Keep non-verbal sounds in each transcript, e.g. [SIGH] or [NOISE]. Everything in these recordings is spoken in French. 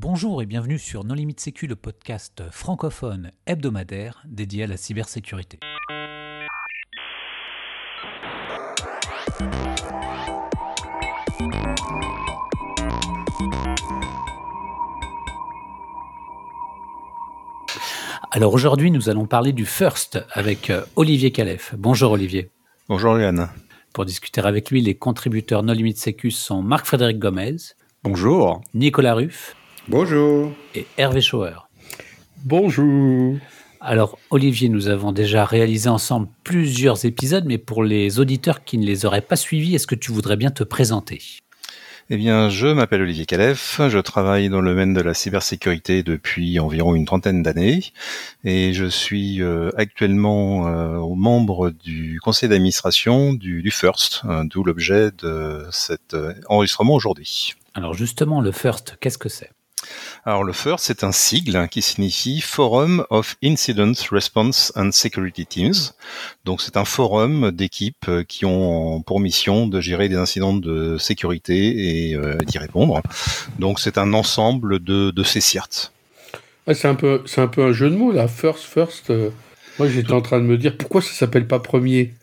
Bonjour et bienvenue sur Non Limite Sécu, le podcast francophone hebdomadaire dédié à la cybersécurité. Alors aujourd'hui, nous allons parler du First avec euh, Olivier Calef. Bonjour Olivier. Bonjour Yann. Pour discuter avec lui, les contributeurs Non Limite Sécu sont Marc-Frédéric Gomez. Bonjour. Nicolas Ruff. Bonjour. Et Hervé Schauer. Bonjour. Alors, Olivier, nous avons déjà réalisé ensemble plusieurs épisodes, mais pour les auditeurs qui ne les auraient pas suivis, est-ce que tu voudrais bien te présenter? Eh bien, je m'appelle Olivier Calef, je travaille dans le domaine de la cybersécurité depuis environ une trentaine d'années et je suis euh, actuellement euh, membre du conseil d'administration du, du, FIRST, euh, d'où l'objet de cet enregistrement aujourd'hui. Alors justement, le FIRST, qu'est-ce que c'est? Alors le FIRST, c'est un sigle qui signifie Forum of Incident Response and Security Teams. Donc c'est un forum d'équipes euh, qui ont pour mission de gérer des incidents de sécurité et euh, d'y répondre. Donc c'est un ensemble de, de ces CIRT. c'est un peu, c'est un peu un jeu de mots là. First, first. Euh, moi j'étais en train de me dire pourquoi ça s'appelle pas premier?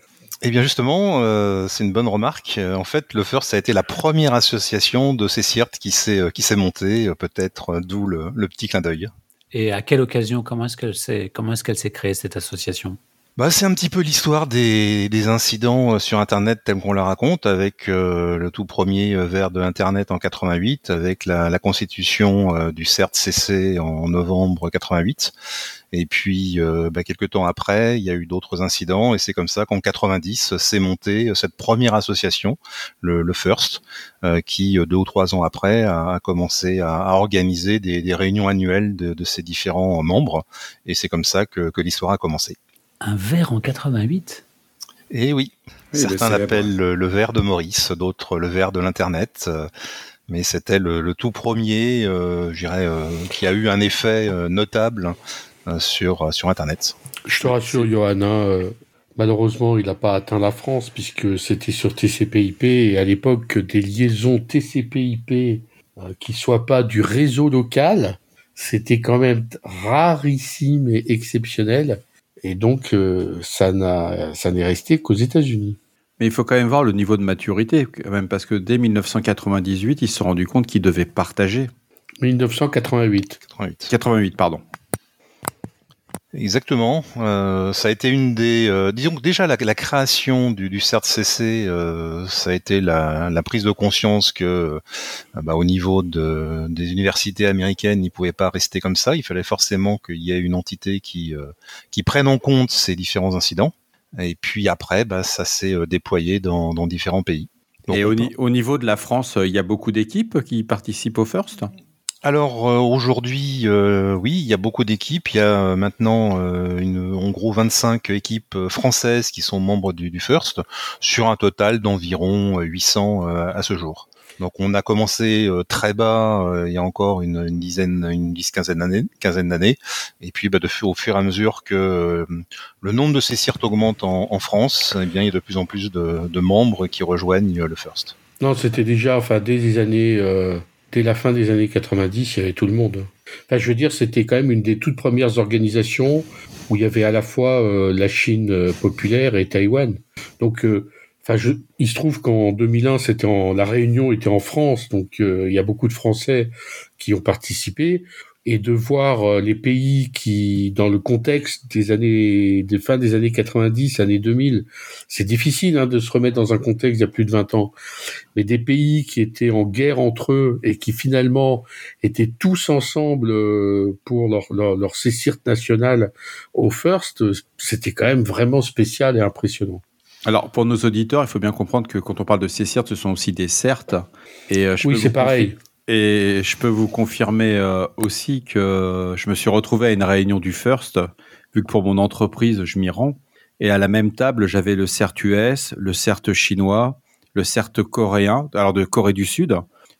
Eh bien justement, euh, c'est une bonne remarque. Euh, en fait, le First a été la première association de ces CIRT qui s'est euh, qui montée, peut-être d'où le, petit clin d'œil. Et à quelle occasion comment est-ce qu'elle s'est créée cette association? Bah, c'est un petit peu l'histoire des, incidents sur Internet tels qu'on la raconte, avec le tout premier vers de Internet en 88, avec la, constitution du CERT-CC en novembre 88, et puis, euh, bah, quelques temps après, il y a eu d'autres incidents, et c'est comme ça qu'en 90 s'est montée euh, cette première association, le, le First, euh, qui deux ou trois ans après a, commencé à, organiser des, réunions annuelles de, ses différents membres, et c'est comme ça que l'histoire a commencé. Un verre en 88 Eh oui, certains l'appellent le, le, verre de Maurice, d'autres le verre de l'internet mais c'était le, le, tout premier, euh, je dirais, euh, qui a eu un effet notable euh, sur, euh, sur Internet. Je te rassure, Johanna, euh, malheureusement, il n'a pas atteint la France puisque c'était sur TCP/IP et à l'époque, des liaisons TCP/IP qui soient pas du réseau local, c'était quand même rarissime et exceptionnel. Et donc, ça n'a, ça n'est resté qu'aux États-Unis. Mais il faut quand même voir le niveau de maturité, quand même, parce que dès 1998, ils se sont rendus compte qu'ils devaient partager. 1988. 88. 88, pardon. Exactement. Euh, ça a été une des, euh, disons que déjà la, la création du, du CERT-CC, euh, ça a été la, la, prise de conscience que, euh, bah, au niveau de, des universités américaines, il pouvait pas rester comme ça. Il fallait forcément qu'il y ait une entité qui, euh, qui prenne en compte ces différents incidents. Et puis après, bah, ça s'est déployé dans, dans différents pays. Et au, au, niveau de la France, il y a beaucoup d'équipes qui participent au First? Alors euh, aujourd'hui, euh, oui, il y a beaucoup d'équipes. Il y a euh, maintenant une, en gros 25 équipes françaises qui sont membres du, du First, sur un total d'environ 800 à ce jour. Donc on a commencé très bas il y a encore une, une dizaine, une dix quinzaine d'années, quinzaine d'années, et puis bah, de, au fur et à mesure que le nombre de ces CIRT augmente en, en France, eh bien il y a de plus en plus de, de membres qui rejoignent le First. Non, c'était déjà, enfin dès les années la fin des années 90, il y avait tout le monde. Enfin, je veux dire, c'était quand même une des toutes premières organisations où il y avait à la fois euh, la Chine euh, populaire et Taïwan. Donc, euh, enfin, il se trouve qu'en 2001, c'était en, la réunion était en France, donc il y a beaucoup de Français qui ont participé et de voir euh, les pays qui, dans le contexte des années, des fins des années 90, années 2000, c'est difficile hein, de se remettre dans un contexte il y a plus de 20 ans, mais des pays qui étaient en guerre entre eux et qui finalement étaient tous ensemble euh, pour leur, leur, leur national au First, c'était quand même vraiment spécial et impressionnant. Alors, pour nos auditeurs, il faut bien comprendre que quand on parle de CCIRT, ce sont aussi des CERT. Et euh, oui, c'est pareil. Et je peux vous confirmer euh, aussi que je me suis retrouvé à une réunion du First, vu que pour mon entreprise, je m'y rends. Et à la même table, j'avais le CERT US, le CERT chinois, le CERT coréen, alors de Corée du Sud.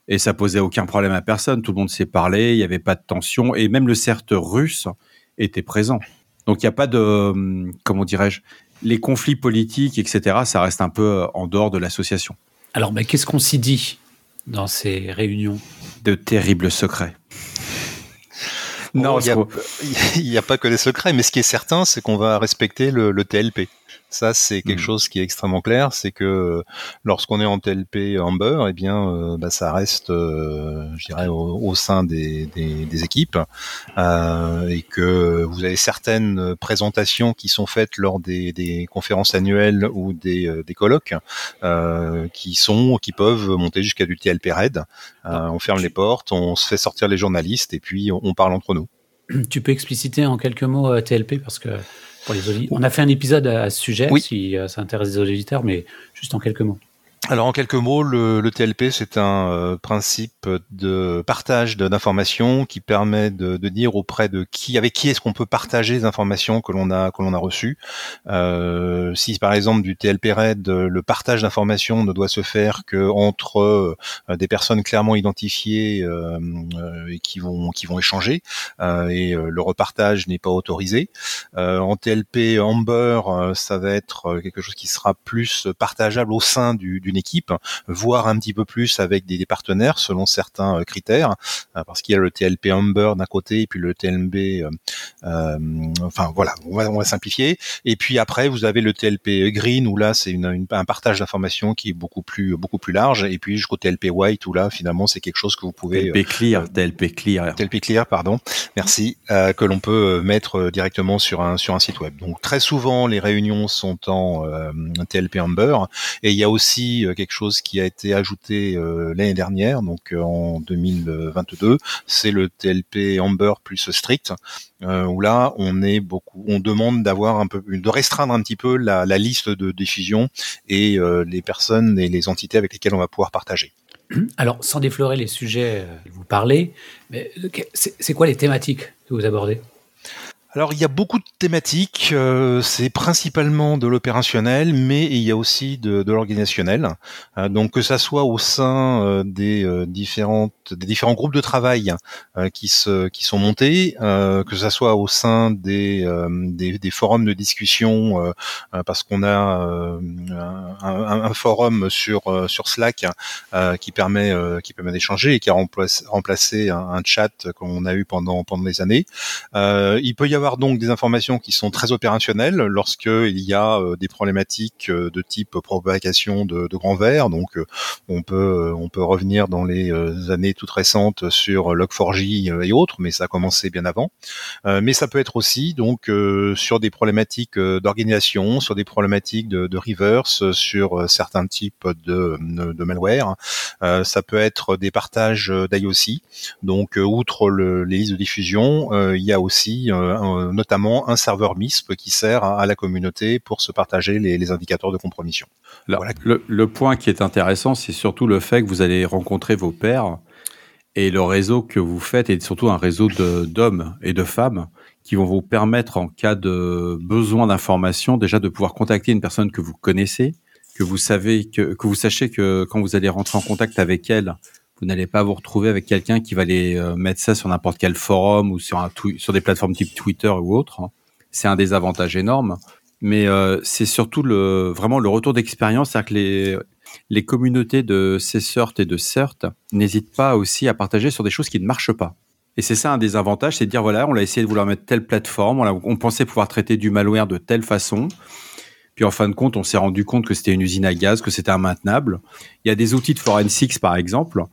Et ça posait aucun problème à personne. Tout le monde s'est parlé, il n'y avait pas de tension. Et même le CERT russe était présent. Donc il n'y a pas de, hum, comment dirais-je, les conflits politiques, etc., ça reste un peu en dehors de l'association. Alors, mais qu'est-ce qu'on s'y dit? dans ces réunions De terribles secrets. non, il n'y [LAUGHS] a, pas que des secrets, mais ce qui est certain, c'est qu'on va respecter le TLP. Ça, c'est quelque hmm. chose qui est extrêmement clair, c'est que lorsqu'on est en TLP Amber, eh bien, euh, bah, ça reste, euh, je dirais, au, sein des, équipes, euh, et que vous avez certaines présentations qui sont faites lors des, conférences annuelles ou des, colloques, qui sont, qui peuvent monter jusqu'à du TLP Red. Ah. on ferme les portes, on se fait sortir les journalistes, et puis on parle entre nous. Tu peux expliciter en quelques mots TLP parce que on a fait un épisode à ce sujet, si euh, ça intéresse les auditeurs, mais juste en quelques mots. Alors en quelques mots, le, le TLP c'est un euh, principe de partage d'informations qui permet de, de, dire auprès de qui, avec qui est-ce qu'on peut partager les informations que l'on a que l'on a reçues. Euh, si par exemple du TLP RED, le partage d'informations ne doit se faire que entre euh, des personnes clairement identifiées euh, et qui vont qui vont échanger et le repartage n'est pas autorisé. en TLP Amber, ça va être quelque chose qui sera plus partageable au sein du, du équipe, voire un petit peu plus avec des, partenaires selon certains euh, critères, euh, parce qu'il y a le TLP Humber d'un côté et puis le TLB, euh, enfin voilà, on va, simplifier. Et puis après, vous avez le TLP Green où là c'est une, un partage d'informations qui est beaucoup plus beaucoup plus large. Et puis jusqu'au TLP White où là finalement c'est quelque chose que vous pouvez TLP Clear, TLP Clear, TLP Clear, pardon, merci, que l'on peut mettre directement sur un sur un site web. Donc très souvent les réunions sont en TLP Humber et il y a aussi euh, quelque chose qui a été ajouté euh, l'année dernière, donc euh, en 2022, c'est le TLP Amber plus strict, où là on est beaucoup, on demande d'avoir un peu, de restreindre un petit peu la, liste de diffusion et les personnes et les entités avec lesquelles on va pouvoir partager. Alors, sans déflorer les sujets que vous parlez, c'est quoi les thématiques que vous abordez? Alors il y a beaucoup de thématiques, euh, c'est principalement de l'opérationnel, mais il y a aussi de, de l'organisationnel. Euh, donc que ça soit au sein euh, des différentes des différents groupes de travail qui se qui sont montés, que ça soit au sein des des, des, forums de discussion, parce qu'on a un, un, forum sur sur Slack qui permet qui permet d'échanger et qui a remplacé, remplacé un, un chat qu'on a eu pendant pendant des années. il peut y avoir donc des informations qui sont très opérationnelles lorsque il y a euh, des problématiques euh, de type propagation de, grands vers. Donc euh, on peut on peut revenir dans les années toutes récentes sur Log4j et autres, mais ça a commencé bien avant. mais ça peut être aussi donc sur des problématiques d'organisation, sur des problématiques de, reverse, sur certains types de, de malware. ça peut être des partages d'IOC. Donc outre le, les listes de diffusion, il y a aussi euh, notamment un serveur MISP qui sert à, la communauté pour se partager les, indicateurs de compromission. le, point qui est intéressant, c'est surtout le fait que vous allez rencontrer vos pairs et le réseau que vous faites est surtout un réseau d'hommes et de femmes qui vont vous permettre en cas de besoin d'information déjà de pouvoir contacter une personne que vous connaissez, que vous savez que, que vous sachez que quand vous allez rentrer en contact avec elle, vous n'allez pas vous retrouver avec quelqu'un qui va aller euh, mettre ça sur n'importe quel forum ou sur, des plateformes type Twitter ou autre. Hein. C'est un désavantage énorme. Mais euh, c'est surtout le, vraiment le retour d'expérience, c'est-à-dire que les, les communautés de CERT et de CERT n'hésitent pas aussi à partager sur des choses qui ne marchent pas. Et c'est ça un des avantages, c'est de dire voilà, on a essayé de vouloir mettre telle plateforme, on, on pensait pouvoir traiter du malware de telle façon. Puis en fin de compte, on s'est rendu compte que c'était une usine à gaz, que c'était immaintenable. Il y a des outils de forensics, par exemple,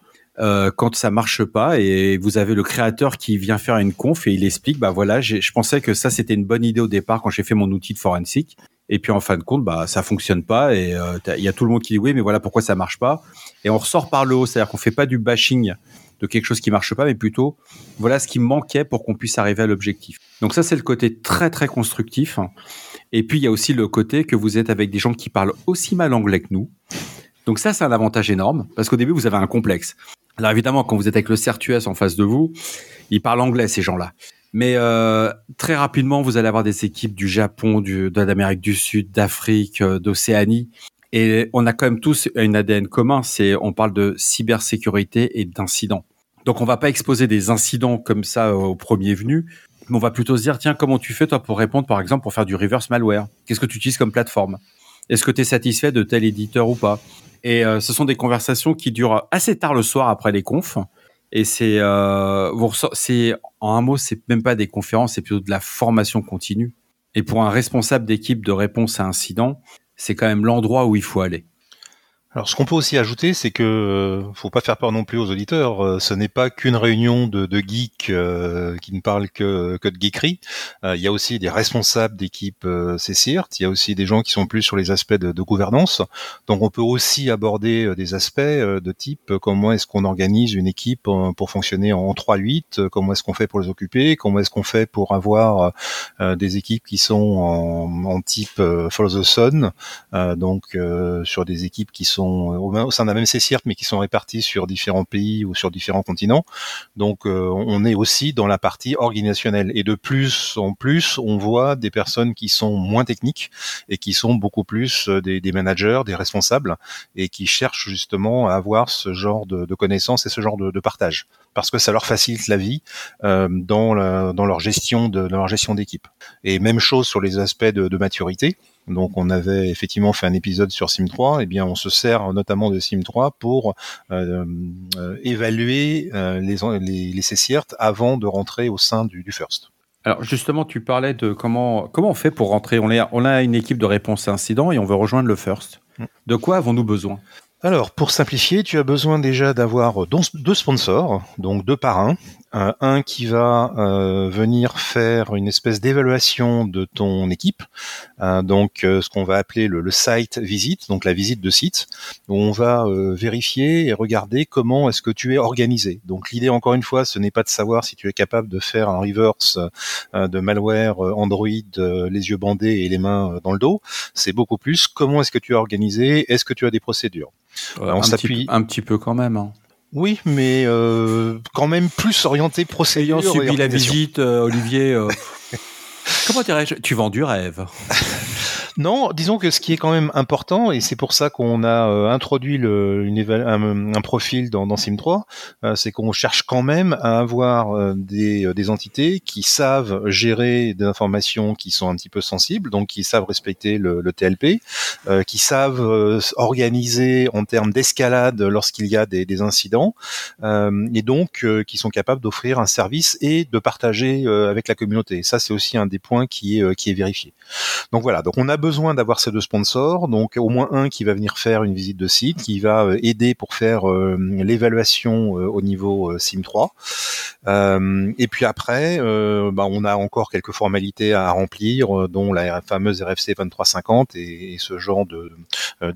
euh, quand ça marche pas et vous avez le créateur qui vient faire une conf et il explique bah voilà je pensais que ça c'était une bonne idée au départ quand j'ai fait mon outil de forensique et puis en fin de compte bah ça fonctionne pas et euh, il y a tout le monde qui dit oui mais voilà pourquoi ça marche pas. Et on ressort par le haut c'est-à-dire qu'on fait pas du bashing de quelque chose qui marche pas mais plutôt voilà ce qui manquait pour qu'on puisse arriver à l'objectif. Donc ça c'est le côté très très constructif. Et puis il y a aussi le côté que vous êtes avec des gens qui parlent aussi mal anglais que nous. Donc ça, c'est un avantage énorme parce qu'au début, vous avez un complexe. Alors évidemment, quand vous êtes avec le CERTUS en face de vous, ils parlent anglais ces gens-là. Mais euh, très rapidement, vous allez avoir des équipes du Japon, du, de l'Amérique du Sud, d'Afrique, euh, d'Océanie. Et on a quand même tous une ADN commun, c'est on parle de cybersécurité et d'incidents. Donc on va pas exposer des incidents comme ça au premier venu, mais on va plutôt se dire tiens comment tu fais toi pour répondre par exemple pour faire du reverse malware? Qu'est-ce que tu utilises comme plateforme? Est-ce que tu es satisfait de tel éditeur ou pas? Et euh, ce sont des conversations qui durent assez tard le soir après les confs. Et c'est, euh, c'est en un mot, c'est même pas des conférences, c'est plutôt de la formation continue. Et pour un responsable d'équipe de réponse à incident, c'est quand même l'endroit où il faut aller. Alors, ce qu'on peut aussi ajouter, c'est que euh, faut pas faire peur non plus aux auditeurs. Euh, ce n'est pas qu'une réunion de, de geeks euh, qui ne parlent que, que de geekerie. Il y a aussi des responsables d'équipe CCIRT. Il y a aussi des gens qui sont plus sur les aspects de, de gouvernance. Donc, on peut aussi aborder des aspects de type comment est-ce qu'on organise une équipe pour fonctionner en 3-8, comment est-ce qu'on fait pour les occuper, comment est-ce qu'on fait pour avoir des équipes qui sont en, en type Follow the Sun, donc sur des équipes qui sont au sein de la même CCIRT, mais qui sont répartis sur différents pays ou sur différents continents. Donc, euh, on est aussi dans la partie organisationnelle. Et de plus en plus, on voit des personnes qui sont moins techniques et qui sont beaucoup plus euh, des, managers, des responsables, et qui cherchent justement à avoir ce genre de, connaissances et ce genre de, partage, parce que ça leur facilite la vie euh, dans, dans leur gestion de dans leur gestion d'équipe. Et même chose sur les aspects de maturité. Donc on avait effectivement fait un épisode sur Sim3, et eh bien on se sert notamment de Sim3 pour euh, euh, évaluer euh, les, les, les CCIRT avant de rentrer au sein du, du First. Alors justement, tu parlais de comment comment on fait pour rentrer? On, est, on a une équipe de réponse à incident et on veut rejoindre le First. Mm. De quoi avons-nous besoin? Alors, pour simplifier, tu as besoin déjà d'avoir deux sponsors, donc deux parrains. Un qui va euh, venir faire une espèce d'évaluation de ton équipe, euh, donc euh, ce qu'on va appeler le, site visite, donc la visite de site, où on va vérifier et regarder comment est-ce que tu es organisé. Donc l'idée, encore une fois, ce n'est pas de savoir si tu es capable de faire un reverse de malware Android, les yeux bandés et les mains dans le dos. C'est beaucoup plus comment est-ce que tu es organisé, est-ce que tu as des procédures on s'appuie un petit peu quand même. Hein. Oui, mais euh, quand même plus orienté procédure. Ayant subi la visite, euh, Olivier. Euh, [LAUGHS] comment dirais-je? Tu vends du rêve. [LAUGHS] Non, disons que ce qui est quand même important, et c'est pour ça qu'on a euh, introduit le, une un, un, profil dans, dans Sim3, euh, c'est qu'on cherche quand même à avoir euh, des, des, entités qui savent gérer des informations qui sont un petit peu sensibles, donc qui savent respecter le, le TLP, qui savent organiser en termes d'escalade lorsqu'il y a des, des incidents, et donc qui sont capables d'offrir un service et de partager avec la communauté. Ça, c'est aussi un des points qui est, qui est vérifié. Donc voilà, donc on a besoin d'avoir ces deux sponsors, donc au moins un qui va venir faire une visite de site, qui va euh, aider pour faire euh, l'évaluation euh, au niveau SIM3. et puis après, bah, on a encore quelques formalités à remplir, dont la fameuse RFC 2350 et, et ce genre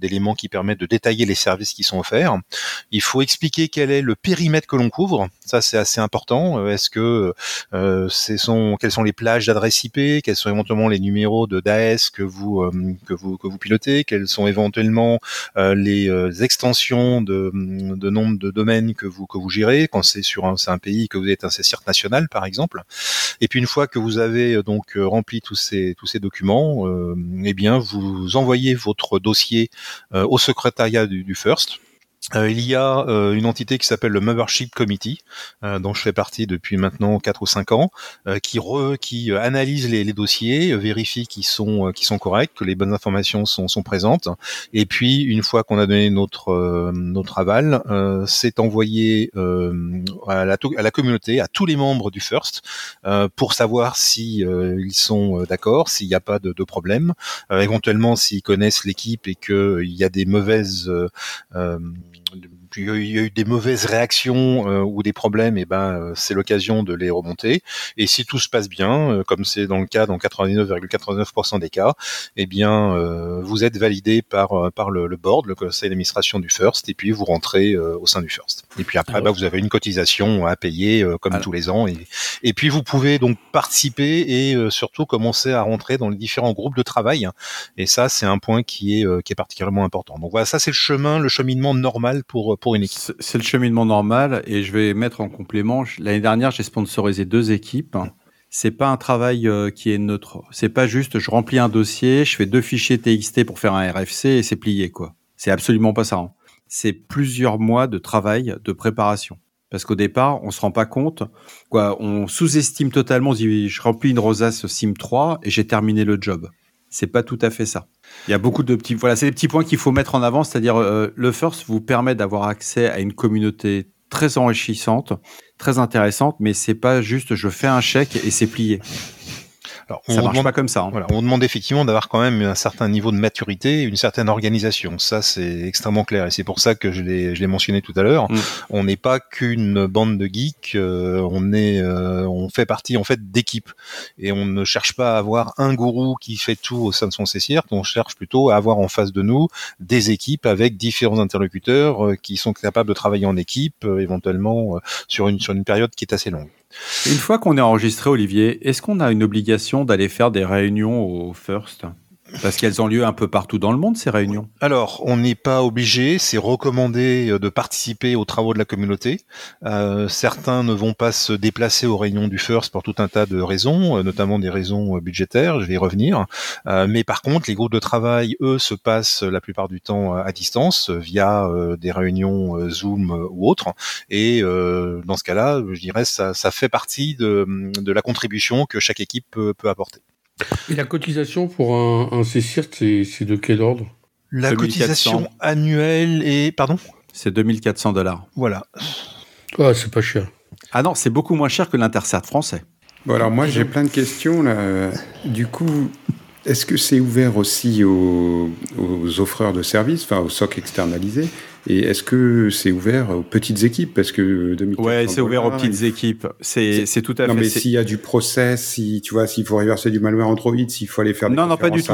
d'éléments qui permettent de détailler les services qui sont offerts. Il faut expliquer quel est le périmètre que l'on couvre. Ça, c'est assez important. Est-ce que euh, quelles sont les plages d'adresse IP, quels sont éventuellement les numéros de DAS que vous euh, que vous que vous pilotez, quelles sont éventuellement euh, les euh, extensions de, de nombre de domaines que vous que vous gérez? Quand c'est sur un, un pays que vous êtes un CIRT national par exemple. Et puis une fois que vous avez donc rempli tous ces tous ces documents, eh bien vous envoyez votre dossier au secrétariat du, du First euh, il y a euh, une entité qui s'appelle le Membership Committee, euh, dont je fais partie depuis maintenant 4 ou 5 ans, qui, re, qui analyse les, les, dossiers, vérifie qu'ils sont, sont corrects, que les bonnes informations sont, sont présentes. Et puis, une fois qu'on a donné notre, notre aval, c'est envoyé à la, à, la, communauté, à tous les membres du First, pour savoir si ils sont d'accord, s'il n'y a pas de, de problème, éventuellement s'ils connaissent l'équipe et qu'il y a des mauvaises in dem il y a eu des mauvaises réactions euh, ou des problèmes, et ben euh, c'est l'occasion de les remonter. Et si tout se passe bien, euh, comme c'est dans le cas dans 99,99% des cas, eh bien vous êtes validé par par le, le board, le conseil d'administration du First, et puis vous rentrez au sein du First. Et puis après, bah, vous avez une cotisation à payer comme tous les ans, et, et puis vous pouvez donc participer et surtout commencer à rentrer dans les différents groupes de travail. Et ça, c'est un point qui est qui est particulièrement important. Donc voilà, ça c'est le chemin, le cheminement normal pour c'est le cheminement normal et je vais mettre en complément. L'année dernière, j'ai sponsorisé deux équipes. C'est pas un travail euh, qui est neutre. C'est pas juste je remplis un dossier, je fais deux fichiers TXT pour faire un RFC et c'est plié quoi. C'est absolument pas ça. Hein. C'est plusieurs mois de travail, de préparation. Parce qu'au départ, on se rend pas compte, quoi, on sous-estime totalement, on dit, je remplis une rosace SIM 3 et j'ai terminé le job. C'est pas tout à fait ça. Il y a beaucoup de petits, voilà, c'est petits points qu'il faut mettre en avant, c'est-à-dire euh, le first vous permet d'avoir accès à une communauté très enrichissante, très intéressante, mais c'est pas juste je fais un chèque et c'est plié. Alors, ça marche pas comme ça. Hein. Voilà, on demande effectivement d'avoir quand même un certain niveau de maturité, une certaine organisation. Ça, c'est extrêmement clair, et c'est pour ça que je l'ai, mentionné tout à l'heure. Mm. On n'est pas qu'une bande de geeks. Euh, on est, euh, on fait partie en fait d'équipes, et on ne cherche pas à avoir un gourou qui fait tout au sein de son CCR. On cherche plutôt à avoir en face de nous des équipes avec différents interlocuteurs euh, qui sont capables de travailler en équipe, éventuellement sur une sur une période qui est assez longue. Une fois qu'on est enregistré, Olivier, est-ce qu'on a une obligation d'aller faire des réunions au First? Parce qu'elles ont lieu un peu partout dans le monde, ces réunions. Alors, on n'est pas obligé, c'est recommandé euh, de participer aux travaux de la communauté. Euh, certains ne vont pas se déplacer aux réunions du FIRST pour tout un tas de raisons, euh, notamment des raisons budgétaires, je vais y revenir. mais par contre, les groupes de travail, eux, se passent la plupart du temps à distance, via des réunions Zoom ou autres. Et dans ce cas-là, je dirais, ça, ça fait partie de, de la contribution que chaque équipe peut, peut apporter. Et la cotisation pour un, un CCIRT, c'est de quel ordre? La cotisation annuelle est... Pardon? C'est 2400 dollars. Voilà. Ah, c'est pas cher. Ah non, c'est beaucoup moins cher que l'Intercert français. Bon, alors moi, j'ai plein de questions. Là. Du coup, est-ce que c'est ouvert aussi aux, aux, offreurs de services, enfin aux SOC externalisés? Et est-ce que c'est ouvert aux petites équipes? Parce que 2004, Ouais, c'est ouvert aux petites équipes. C'est, tout à fait. Non, mais s'il y a du process, si tu vois, s'il faut reverser du malware Android, s'il faut aller faire des non, non, pas du tout.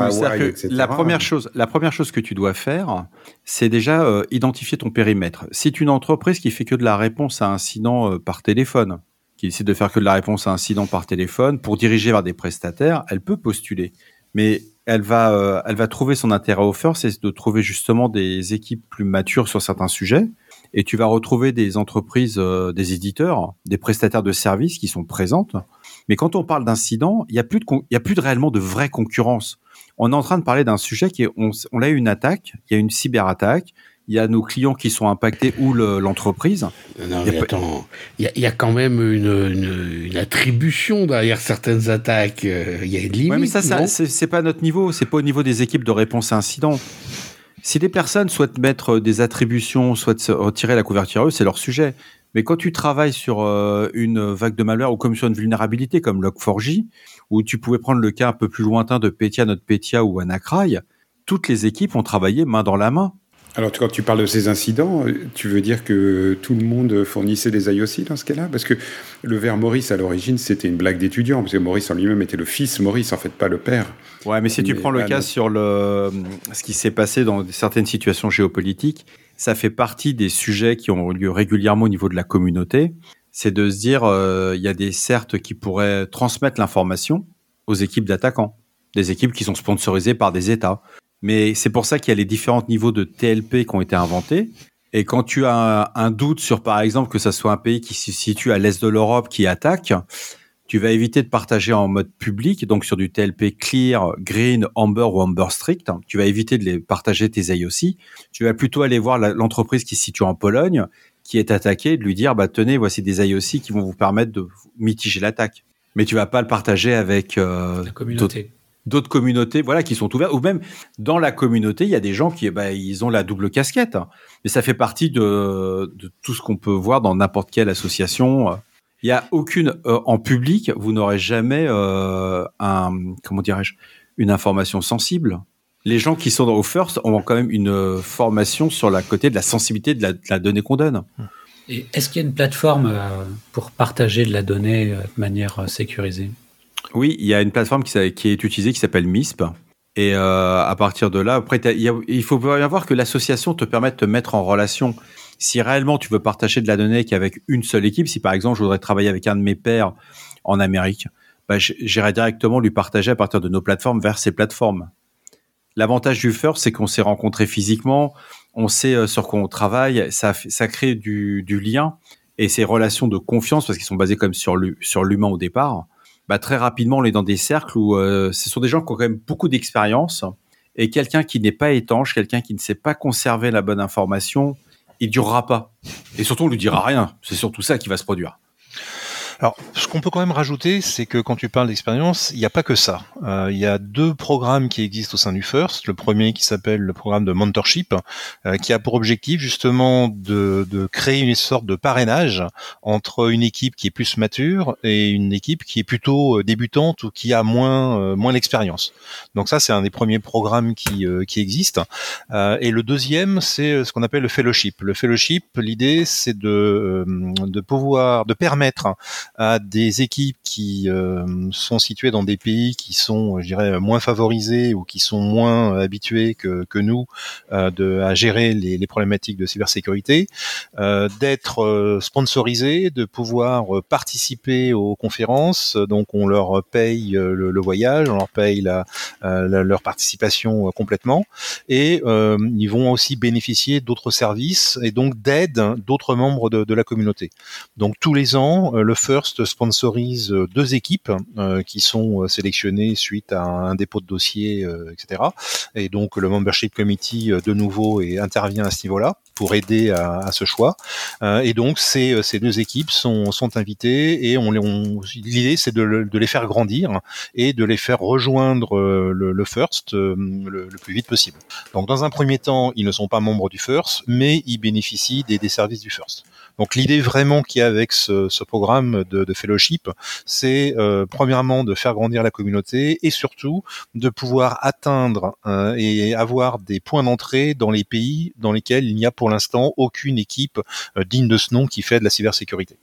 la première chose, la première chose que tu dois faire, c'est déjà euh, identifier ton périmètre. Si tu es une entreprise qui fait que de la réponse à incident euh, par téléphone, qui décide de faire que de la réponse à incident par téléphone pour diriger vers des prestataires, elle peut postuler. Mais elle va, euh, elle va trouver son intérêt au first, c'est de trouver justement des équipes plus matures sur certains sujets. Et tu vas retrouver des entreprises, euh, des éditeurs, des prestataires de services qui sont présentes. Mais quand on parle d'incident, il y a plus de, y a plus de réellement de vraie concurrence. On est en train de parler d'un sujet qui est, on, on a eu une attaque, il y a une cyberattaque, il y a nos clients qui sont impactés ou l'entreprise. non, mais attends, il y, a, quand même une, une, attribution derrière certaines attaques. Euh, il y a une limite. Ouais, mais ça, ça c'est pas notre niveau. C'est pas au niveau des équipes de réponse à incidents. Si des personnes souhaitent mettre des attributions, souhaitent retirer la couverture, eux, c'est leur sujet. Mais quand tu travailles sur euh, une vague de malware ou comme sur une vulnérabilité comme Log4j, où tu pouvais prendre le cas un peu plus lointain de Petya, notre Petya ou Anacry, toutes les équipes ont travaillé main dans la main. Alors, quand tu parles de ces incidents, tu veux dire que tout le monde fournissait des IOC dans ce cas-là? Parce que le verre Maurice, à l'origine, c'était une blague d'étudiant, parce que Maurice en lui-même était le fils Maurice, en fait, pas le père. Ouais, mais si tu prends le cas sur le, ce qui s'est passé dans certaines situations géopolitiques, ça fait partie des sujets qui ont lieu régulièrement au niveau de la communauté. C'est de se dire, euh, il y a des certes qui pourraient transmettre l'information aux équipes d'attaquants, des équipes qui sont sponsorisées par des États mais c'est pour ça qu'il y a les différents niveaux de TLP qui ont été inventés. Et quand tu as un, doute sur, par exemple, que ça soit un pays qui se situe à l'est de l'Europe qui attaque, tu vas éviter de partager en mode public, donc sur du TLP clear, green, amber ou amber strict. Tu vas éviter de les partager tes IOC. Tu vas plutôt aller voir l'entreprise qui se situe en Pologne, qui est attaquée, de lui dire, bah tenez, voici des IOC qui vont vous permettre de mitiger l'attaque. Mais tu vas pas le partager avec euh, la communauté d'autres communautés, voilà, qui sont ouvertes, ou même dans la communauté, il y a des gens qui, bah, ils ont la double casquette. Hein. Mais ça fait partie de, tout ce qu'on peut voir dans n'importe quelle association. Il y a aucune euh, en public, vous n'aurez jamais euh, un, comment dirais-je, une information sensible. Les gens qui sont dans au first ont quand même une formation sur la côté de la sensibilité de la, donnée qu'on donne. Et est-ce qu'il y a une plateforme euh, pour partager de la donnée de manière sécurisée? Oui, il y a une plateforme qui, est utilisée qui s'appelle MISP. Et euh, à partir de là, après, il faut bien voir que l'association te permet de te mettre en relation. Si réellement tu veux partager de la donnée qu'avec une seule équipe, si par exemple je voudrais travailler avec un de mes pairs en Amérique, bah, j'irai directement lui partager à partir de nos plateformes vers ces plateformes. L'avantage du First, c'est qu'on s'est rencontrés physiquement, on sait euh, sur quoi on travaille, ça, ça crée du, du lien et ces relations de confiance, parce qu'ils sont basés comme sur l'humain au départ, bah, très rapidement, on est dans des cercles où euh, ce sont des gens qui ont quand même beaucoup d'expérience. Et quelqu'un qui n'est pas étanche, quelqu'un qui ne sait pas conserver la bonne information, il durera pas. Et surtout, on lui dira rien. C'est surtout ça qui va se produire. Alors, ce qu'on peut quand même rajouter, c'est que quand tu parles d'expérience, il n'y a pas que ça. Euh, il y a deux programmes qui existent au sein du FIRST. Le premier qui s'appelle le programme de mentorship, euh, qui a pour objectif justement de, de, créer une sorte de parrainage entre une équipe qui est plus mature et une équipe qui est plutôt euh, débutante ou qui a moins euh, moins d'expérience. Donc ça, c'est un des premiers programmes qui qui existent. et le deuxième, c'est ce qu'on appelle le fellowship. Le fellowship, l'idée, c'est de de pouvoir de permettre à des équipes qui euh, sont situées dans des pays qui sont, je dirais, moins favorisés ou qui sont moins habitués que, que nous euh, de, à gérer les, les, problématiques de cybersécurité, euh, d'être sponsorisés, de pouvoir participer aux conférences. Donc, on leur paye le, voyage, on leur paye la, leur participation complètement, et ils vont aussi bénéficier d'autres services et donc d'aide d'autres membres de, de, la communauté. Donc, tous les ans, le FIRST sponsorise euh, deux équipes euh, qui sont euh, sélectionnées suite à un dépôt de dossier, etc. Et donc le membership committee de nouveau et intervient à ce niveau-là pour aider à, ce choix. et donc ces, ces deux équipes sont, sont invitées et on, l'idée c'est de, de, les faire grandir et de les faire rejoindre le, le first le, le, plus vite possible. Donc dans un premier temps, ils ne sont pas membres du first, mais ils bénéficient des, des services du first. Donc l'idée vraiment qu'il y a avec ce, programme de, de fellowship, c'est euh, premièrement de faire grandir la communauté et surtout de pouvoir atteindre euh, et avoir des points d'entrée dans les pays dans lesquels il n'y a pour l'instant aucune équipe euh, digne de ce nom qui fait de la cybersécurité.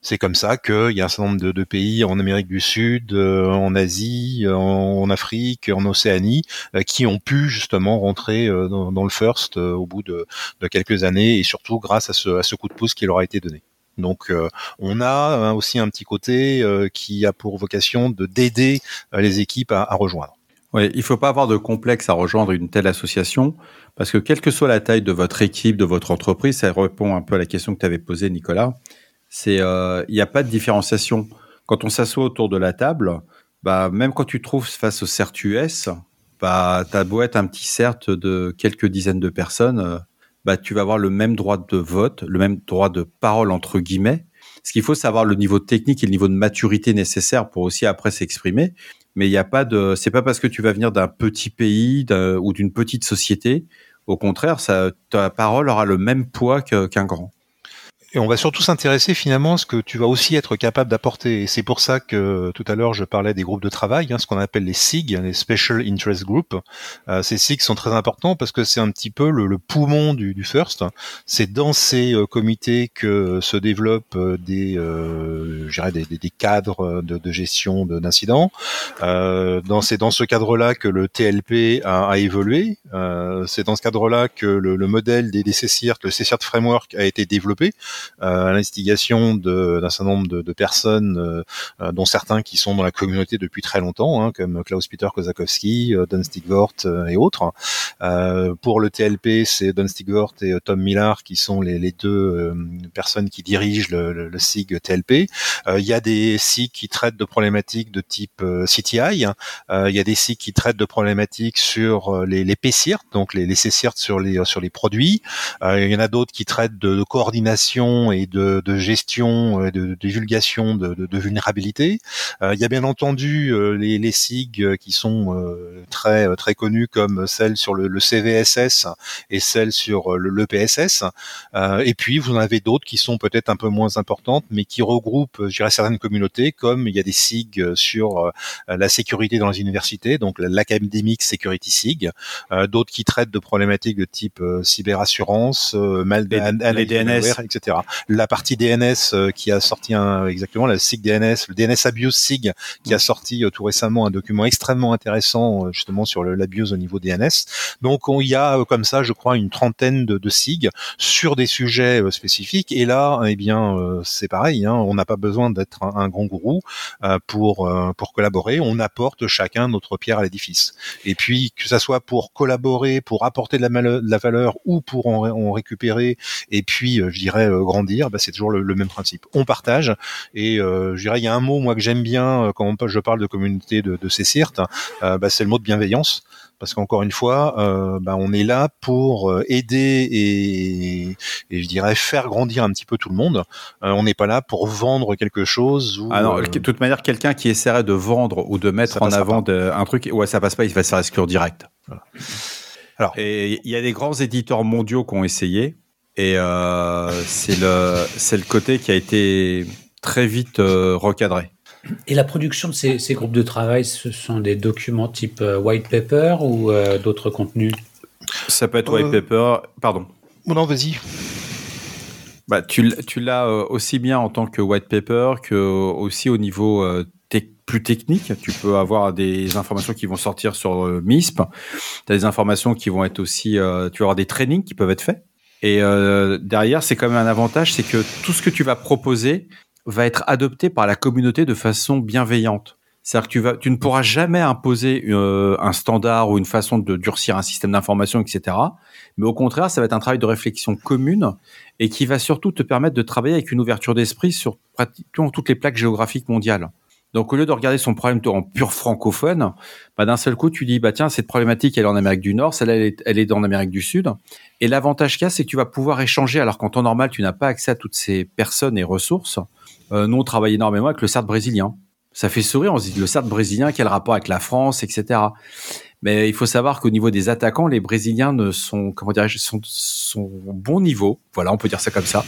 C'est comme ça qu'il y a un certain nombre de, pays en Amérique du Sud, euh, en Asie, en, Afrique, en Océanie, euh, qui ont pu justement rentrer euh, dans, le first au bout de, quelques années et surtout grâce à ce, coup de pouce qui leur a été donné. Donc on a hein, aussi un petit côté qui a pour vocation de d'aider les équipes à, rejoindre. Oui, il faut pas avoir de complexe à rejoindre une telle association parce que quelle que soit la taille de votre équipe, de votre entreprise, ça répond un peu à la question que tu avais posée, Nicolas c'est euh, il n'y a pas de différenciation. Quand on s'assoit autour de la table, bah même quand tu trouves face au CERT-US, bah t'as beau être un petit CERT de quelques dizaines de personnes, euh, bah tu vas avoir le même droit de vote, le même droit de parole entre guillemets. Ce qu'il faut savoir le niveau technique et le niveau de maturité nécessaire pour aussi après s'exprimer. Mais il n'y a pas de, c'est pas parce que tu vas venir d'un petit pays ou d'une petite société. Au contraire, ça, ta parole aura le même poids qu'un grand et on va surtout s'intéresser finalement à ce que tu vas aussi être capable d'apporter. Et c'est pour ça que tout à l'heure je parlais des groupes de travail, hein, ce qu'on appelle les SIG, les Special Interest Group. Euh, ces SIG sont très importants parce que c'est un petit peu le, poumon du, du FIRST. C'est dans ces euh, comités que se développent euh, des, euh, des, des, des, cadres de, de gestion d'incidents. Euh, dans, c'est dans ce cadre-là que le TLP a, a évolué. c'est dans ce cadre-là que le, le modèle des, des le CCIRT Framework a été développé. Euh, à l'instigation d'un certain nombre de, de personnes, euh, euh, dont certains qui sont dans la communauté depuis très longtemps, hein, comme Klaus-Peter Kozakowski, Don Stigvort et autres. pour le TLP, c'est Don Stigvort et Tom Millar qui sont les, les deux personnes qui dirigent le, le, le SIG TLP. Il y a des SIG qui traitent de problématiques de type CTI. Il y a des SIG qui traitent de problématiques sur les, les PCIRT, donc les, les CCIRT sur les sur les produits. Il y en a d'autres qui traitent de coordination et de, gestion, et de, divulgation de, de, vulnérabilité. Euh, il y a bien entendu euh, les, les SIG euh, qui sont très très connus comme celles sur le, le CVSS et celles sur le, le PSS. et puis vous en avez d'autres qui sont peut-être un peu moins importantes, mais qui regroupent, je dirais, certaines communautés, comme il y a des SIG sur la sécurité dans les universités, donc l'Academic Security SIG, d'autres qui traitent de problématiques de type cyberassurance, mal les, DNS, etc. La partie DNS euh, qui a sorti un, exactement la SIG DNS, le DNS Abuse SIG qui a mm. sorti euh, tout récemment un document extrêmement intéressant euh, justement sur l'abuse au niveau DNS. Donc il y a comme ça, je crois, une trentaine de, de SIG sur des sujets spécifiques. Et là, eh bien, c'est pareil. Hein, on n'a pas besoin d'être un, grand gourou pour pour collaborer. On apporte chacun notre pierre à l'édifice. Et puis que ça soit pour collaborer, pour apporter de la, de la valeur ou pour en, en récupérer, et puis je dirais grandir, bah, c'est toujours le, même principe. On partage et je dirais il y a un mot moi que j'aime bien quand je parle de communauté de, de ces CIRT, bah, c'est le mot de bienveillance parce qu'encore une fois, euh, bah, on est là pour euh, aider et, et, je dirais faire grandir un petit peu tout le monde. Euh, on n'est pas là pour vendre quelque chose. Ou, ah non, de toute manière, quelqu'un qui essaierait de vendre ou de mettre en avant un truc, ouais, ça passe pas, il va se faire exclure direct. Voilà. Alors, et il y a des grands éditeurs mondiaux qui ont essayé, et c'est le c'est le côté qui a été très vite recadré. Et la production de ces, groupes de travail, ce sont des documents type euh, white paper ou euh, d'autres contenus? Ça peut être white euh, paper, pardon. Non, vas-y. Bah, tu, l'as aussi bien en tant que white paper que aussi au niveau plus technique. Tu peux avoir des informations qui vont sortir sur MISP. Tu as des informations qui vont être aussi. tu vas avoir des trainings qui peuvent être faits. Et derrière, c'est quand même un avantage, c'est que tout ce que tu vas proposer, va être adopté par la communauté de façon bienveillante. C'est-à-dire que tu, vas, tu ne pourras jamais imposer euh, un standard ou une façon de durcir un système d'information, etc. Mais au contraire, ça va être un travail de réflexion commune et qui va surtout te permettre de travailler avec une ouverture d'esprit sur pratiquement toutes les plaques géographiques mondiales. Donc au lieu de regarder son problème en pur francophone, bah, d'un seul coup tu dis bah tiens cette problématique elle est en Amérique du Nord, celle-là elle est, elle est en Amérique du Sud. Et l'avantage qu'il y a c'est que tu vas pouvoir échanger alors qu'en temps normal tu n'as pas accès à toutes ces personnes et ressources. Euh, nous, on travaille énormément avec le CERT brésilien. Ça fait sourire, on se dit le CERT brésilien, quel rapport avec la France, etc. Mais il faut savoir qu'au niveau des attaquants, les Brésiliens ne sont, comment dirais-je, sont, sont bon niveau. Voilà, on peut dire ça comme ça.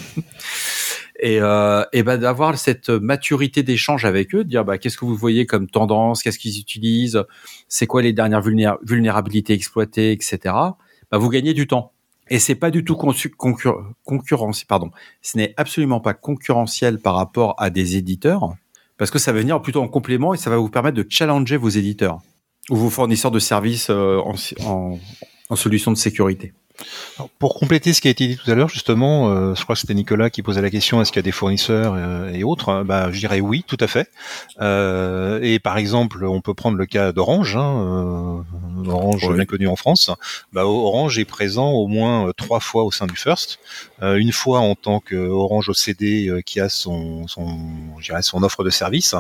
Et, euh, et ben d'avoir cette maturité d'échange avec eux, de dire bah, qu'est-ce que vous voyez comme tendance, qu'est-ce qu'ils utilisent, c'est quoi les dernières vulnérabilités exploitées, etc. Bah, vous gagnez du temps. Et c'est pas du tout concurrentiel, pardon. Ce n'est absolument pas concurrentiel par rapport à des éditeurs, parce que ça va venir plutôt en complément et ça va vous permettre de challenger vos éditeurs ou vos fournisseurs de services euh, en, en, en solutions de sécurité pour compléter ce qui a été dit tout à l'heure, justement, euh, je crois que c'était Nicolas qui posait la question est-ce qu'il y a des fournisseurs euh, et autres Bah, je dirais oui, tout à fait. Euh, et par exemple, on peut prendre le cas d'Orange, hein, Orange bien connu en France. Bah, Orange est présent au moins trois fois au sein du First. une fois en tant que Orange OCD qui a son, son, son offre de service.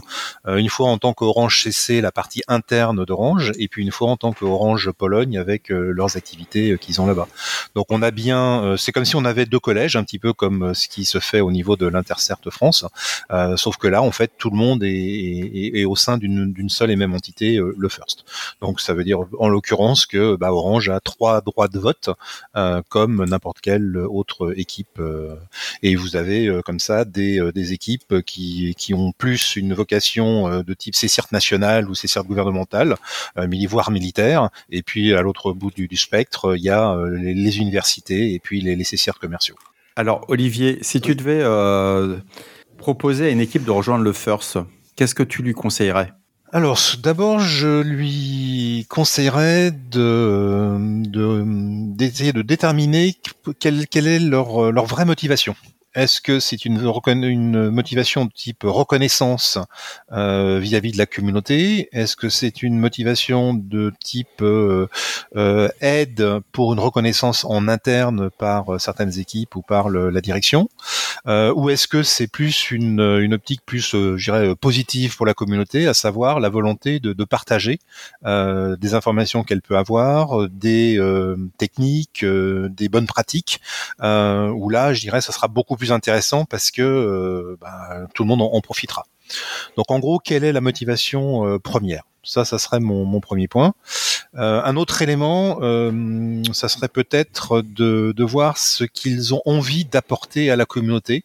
une fois en tant qu'Orange CC, la partie interne d'Orange, et puis une fois en tant qu'Orange Pologne avec leurs activités qu'ils ont là-bas. Donc on a bien, euh, c'est comme si on avait deux collèges, un petit peu comme euh, ce qui se fait au niveau de l'Intercert France, euh, sauf que là en fait tout le monde est, au sein d'une seule et même entité, le First. Donc ça veut dire en l'occurrence que bah, Orange a trois droits de vote comme n'importe quelle autre équipe, et vous avez comme ça des, équipes qui, ont plus une vocation de type CCIRT national ou CCIRT gouvernemental, voire militaire, et puis à l'autre bout du, du, spectre il y a les les universités et puis les, les commerciaux. Alors Olivier, si tu devais euh, proposer à une équipe de rejoindre le First, qu'est-ce que tu lui conseillerais? Alors, d'abord, je lui conseillerais de d'essayer de, déterminer quelle, quelle est leur, leur vraie motivation. Est-ce que c'est une, une, motivation de type reconnaissance euh, vis-à-vis de la communauté? Est-ce que c'est une motivation de type euh, euh, aide pour une reconnaissance en interne par certaines équipes ou par la direction? Ou est-ce que c'est plus une, optique plus, je positive pour la communauté, à savoir la volonté de, partager des informations qu'elle peut avoir, des techniques, des bonnes pratiques Où là, je dirais, ça sera beaucoup plus intéressant parce que euh, bah, tout le monde en, profitera. Donc en gros, quelle est la motivation euh, première? Ça, ça serait mon, mon premier point. Euh, un autre élément, euh, ça serait peut-être de, de, voir ce qu'ils ont envie d'apporter à la communauté.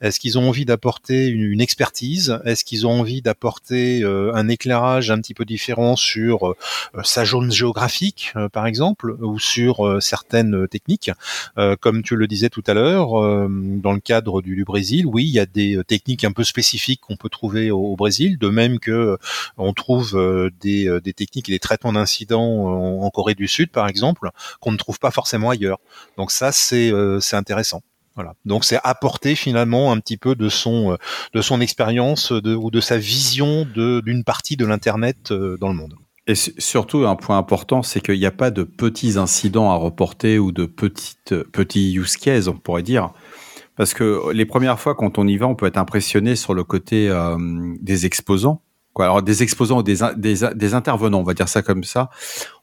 Est-ce qu'ils ont envie d'apporter une, expertise? Est-ce qu'ils ont envie d'apporter euh, un éclairage un petit peu différent sur sa zone géographique, par exemple, ou sur certaines techniques? Comme tu le disais tout à l'heure, dans le cadre du, Brésil, oui, il y a des techniques un peu spécifiques qu'on peut trouver au, Brésil, de même que on trouve des, des techniques et des traitements d'incidents en, Corée du Sud, par exemple, qu'on ne trouve pas forcément ailleurs. Donc ça, c'est euh, c'est intéressant. Voilà. Donc c'est apporter finalement un petit peu de son euh, de son expérience ou de sa vision d'une partie de l'internet euh, dans le monde. Et surtout un point important, c'est qu'il n'y a pas de petits incidents à reporter ou de petites petits use cases, on pourrait dire, Parce que les premières fois, quand on y va, on peut être impressionné sur le côté euh, des exposants. Quoi. Alors des exposants des, des, des, intervenants, on va dire ça comme ça.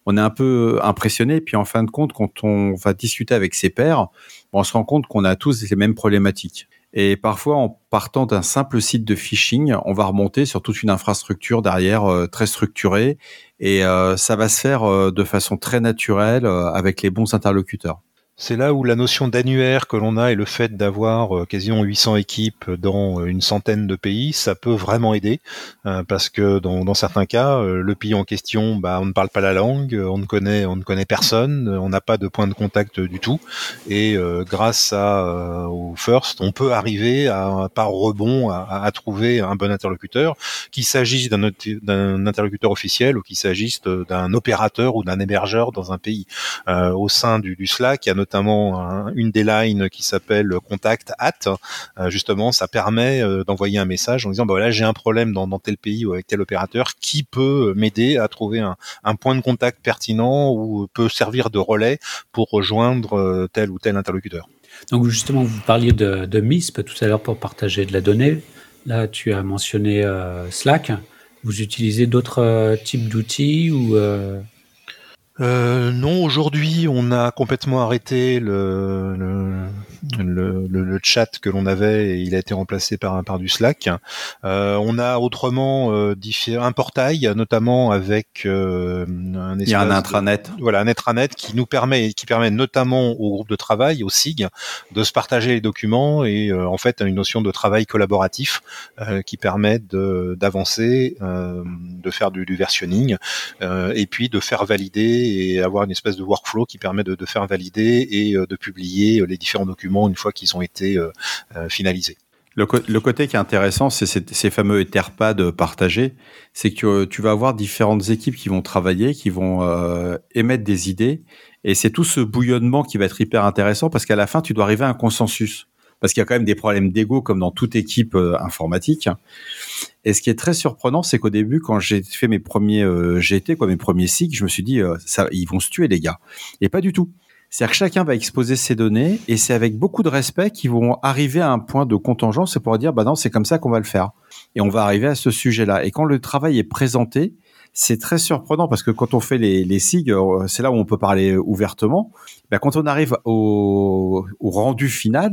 On est un peu impressionné. Puis en fin de compte, quand on va discuter avec ses pairs, on se rend compte qu'on a tous les mêmes problématiques. Et parfois, en partant d'un simple site de phishing, on va remonter sur toute une infrastructure derrière euh, très structurée. Et euh, ça va se faire de façon très naturelle avec les bons interlocuteurs. C'est là où la notion d'annuaire que l'on a et le fait d'avoir euh, quasiment 800 équipes dans euh, une centaine de pays, ça peut vraiment aider euh, parce que dans, certains cas, le pays en question, bah, on ne parle pas la langue, on ne connaît, on ne connaît personne, on n'a pas de point de contact du tout et grâce à au First, on peut arriver à par rebond à, trouver un bon interlocuteur, qu'il s'agisse d'un interlocuteur officiel ou qu'il s'agisse d'un opérateur ou d'un hébergeur dans un pays. au sein du, du Slack, notamment une des lines qui s'appelle contact at. Euh, justement, ça permet euh, d'envoyer un message en disant bah voilà j'ai un problème dans, tel pays ou avec tel opérateur qui peut m'aider à trouver un, point de contact pertinent ou peut servir de relais pour rejoindre euh, tel ou tel interlocuteur. Donc justement, vous parliez de, MISP tout à l'heure pour partager de la donnée. Là, tu as mentionné Slack. Vous utilisez d'autres types d'outils ou non, aujourd'hui, on a complètement arrêté le, le, le, chat que l'on avait et il a été remplacé par, par du Slack. Euh, on a autrement euh, un portail, notamment avec euh, un Il y a un intranet. voilà, un intranet qui nous permet, qui permet notamment au groupe de travail, au SIG, de se partager les documents et euh, en fait une notion de travail collaboratif qui permet d'avancer, de, faire du, du versionning et puis de faire valider et avoir une espèce de workflow qui permet de, faire valider et euh, de publier euh, les différents documents une fois qu'ils ont été euh, finalisés. Le, côté qui est intéressant, c'est ces, fameux Etherpad partagés. C'est que tu vas avoir différentes équipes qui vont travailler, qui vont émettre des idées. Et c'est tout ce bouillonnement qui va être hyper intéressant parce qu'à la fin, tu dois arriver à un consensus parce qu'il y a quand même des problèmes d'ego comme dans toute équipe euh, informatique. Et ce qui est très surprenant, c'est qu'au début, quand j'ai fait mes premiers euh, GT, quoi, mes premiers SIG, je me suis dit, euh, ils vont se tuer les gars. Et pas du tout. C'est-à-dire que chacun va exposer ses données et c'est avec beaucoup de respect qu'ils vont arriver à un point de contingence pour dire, bah non, c'est comme ça qu'on va le faire. Et on va arriver à ce sujet-là. Et quand le travail est présenté, c'est très surprenant parce que quand on fait les, les SIG, c'est là où on peut parler ouvertement. Bah, quand on arrive au, rendu final,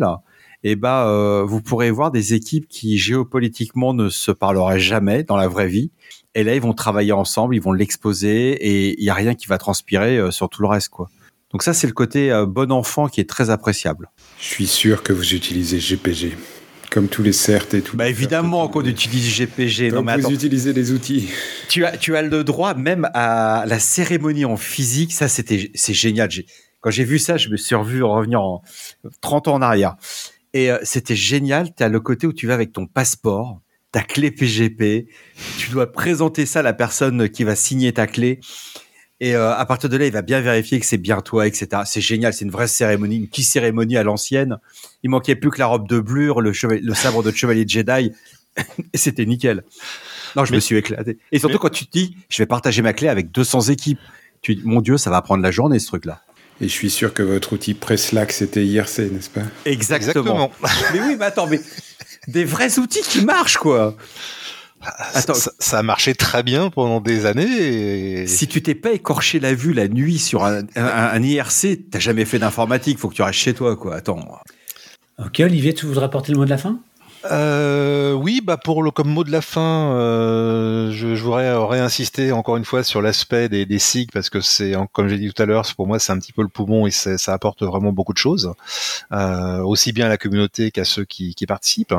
eh bah euh, vous pourrez voir des équipes qui géopolitiquement ne se parleraient jamais dans la vraie vie. Et là, ils vont travailler ensemble, ils vont l'exposer et il y a rien qui va transpirer euh, sur tout le reste, quoi. Donc ça, c'est le côté euh, bon enfant qui est très appréciable. Je suis sûr que vous utilisez GPG. Comme tous les CERT et tout. Bah évidemment qu'on utilise GPG. Donc vous utilisez des outils. Tu as, tu as le droit même à la cérémonie en physique. Ça, c'était, c'est génial. Quand j'ai vu ça, je me suis revu revenir en 30 ans en arrière. Et euh, c'était génial. Tu as le côté où tu vas avec ton passeport, ta clé PGP. Tu dois présenter ça à la personne qui va signer ta clé. Et euh, à partir de là, il va bien vérifier que c'est bien toi, etc. C'est génial, c'est une vraie cérémonie, une petite cérémonie à l'ancienne. Il manquait plus que la robe de blure, le, le sabre de chevalier Jedi, [LAUGHS] et c'était nickel. Non, je me suis éclaté. Et surtout quand tu te dis, je vais partager ma clé avec 200 équipes. Tu dis, mon Dieu, ça va prendre la journée ce truc-là. Et je suis sûr que votre outil Presslack, c'était IRC, n'est-ce pas? Exactement. mais oui, mais attends, mais des vrais outils qui marchent, quoi. Attends, ça, a marché très bien pendant des années. Si tu t'es pas écorché la vue la nuit sur un, un, un IRC, t'as jamais fait d'informatique, faut que tu restes chez toi, quoi. Attends. Ok, Olivier, tu voudrais apporter le mot de la fin? Euh, oui, bah pour le comme mot de la fin, euh, je, je, voudrais réinsister encore une fois sur l'aspect des, des SIG parce que c'est, comme j'ai dit tout à l'heure, pour moi c'est un petit peu le poumon et ça apporte vraiment beaucoup de choses, euh, aussi bien à la communauté qu'à ceux qui, qui participent.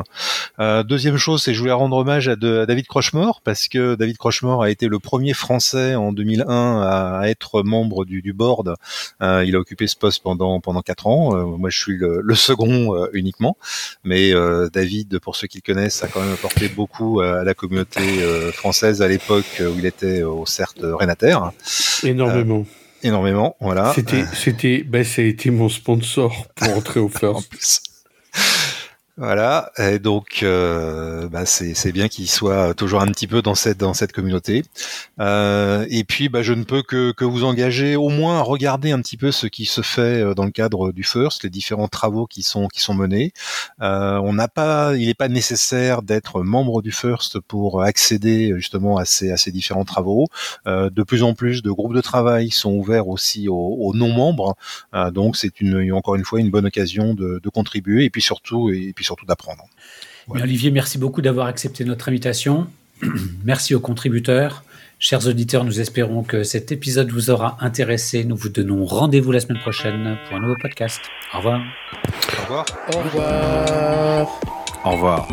Euh, deuxième chose, c'est je voulais rendre hommage à, de, David Crochemore parce que David Crochemore a été le premier Français en 2001 à, être membre du, du board. Euh, il a occupé ce poste pendant pendant quatre ans. Euh, moi, je suis le, le second uniquement, mais David pour ceux qui le connaissent, a quand même apporté beaucoup euh, à la communauté euh, française à l'époque où il était au CERT Renater. Énormément. Euh, énormément, voilà. C'était, c'était, ben, ça a été mon sponsor pour entrer au [LAUGHS] First. Voilà, et donc euh, bah, c'est bien qu'il soit toujours un petit peu dans cette dans cette communauté. Euh, et puis bah, je ne peux que, que vous engager au moins à regarder un petit peu ce qui se fait euh, dans le cadre du First, les différents travaux qui sont qui sont menés. Euh, on n'a pas, il n'est pas nécessaire d'être membre du First pour accéder justement à ces à ces différents travaux. Euh, de plus en plus de groupes de travail sont ouverts aussi aux, aux non membres, donc c'est une encore une fois une bonne occasion de, de contribuer et puis surtout et puis surtout d'apprendre. Olivier, merci beaucoup d'avoir accepté notre invitation. [CLEARS THROAT] merci aux contributeurs. Chers auditeurs, nous espérons que cet épisode vous aura intéressé. Nous vous donnons rendez-vous la semaine prochaine pour un nouveau podcast. Au revoir. Au revoir. Au revoir. Au revoir.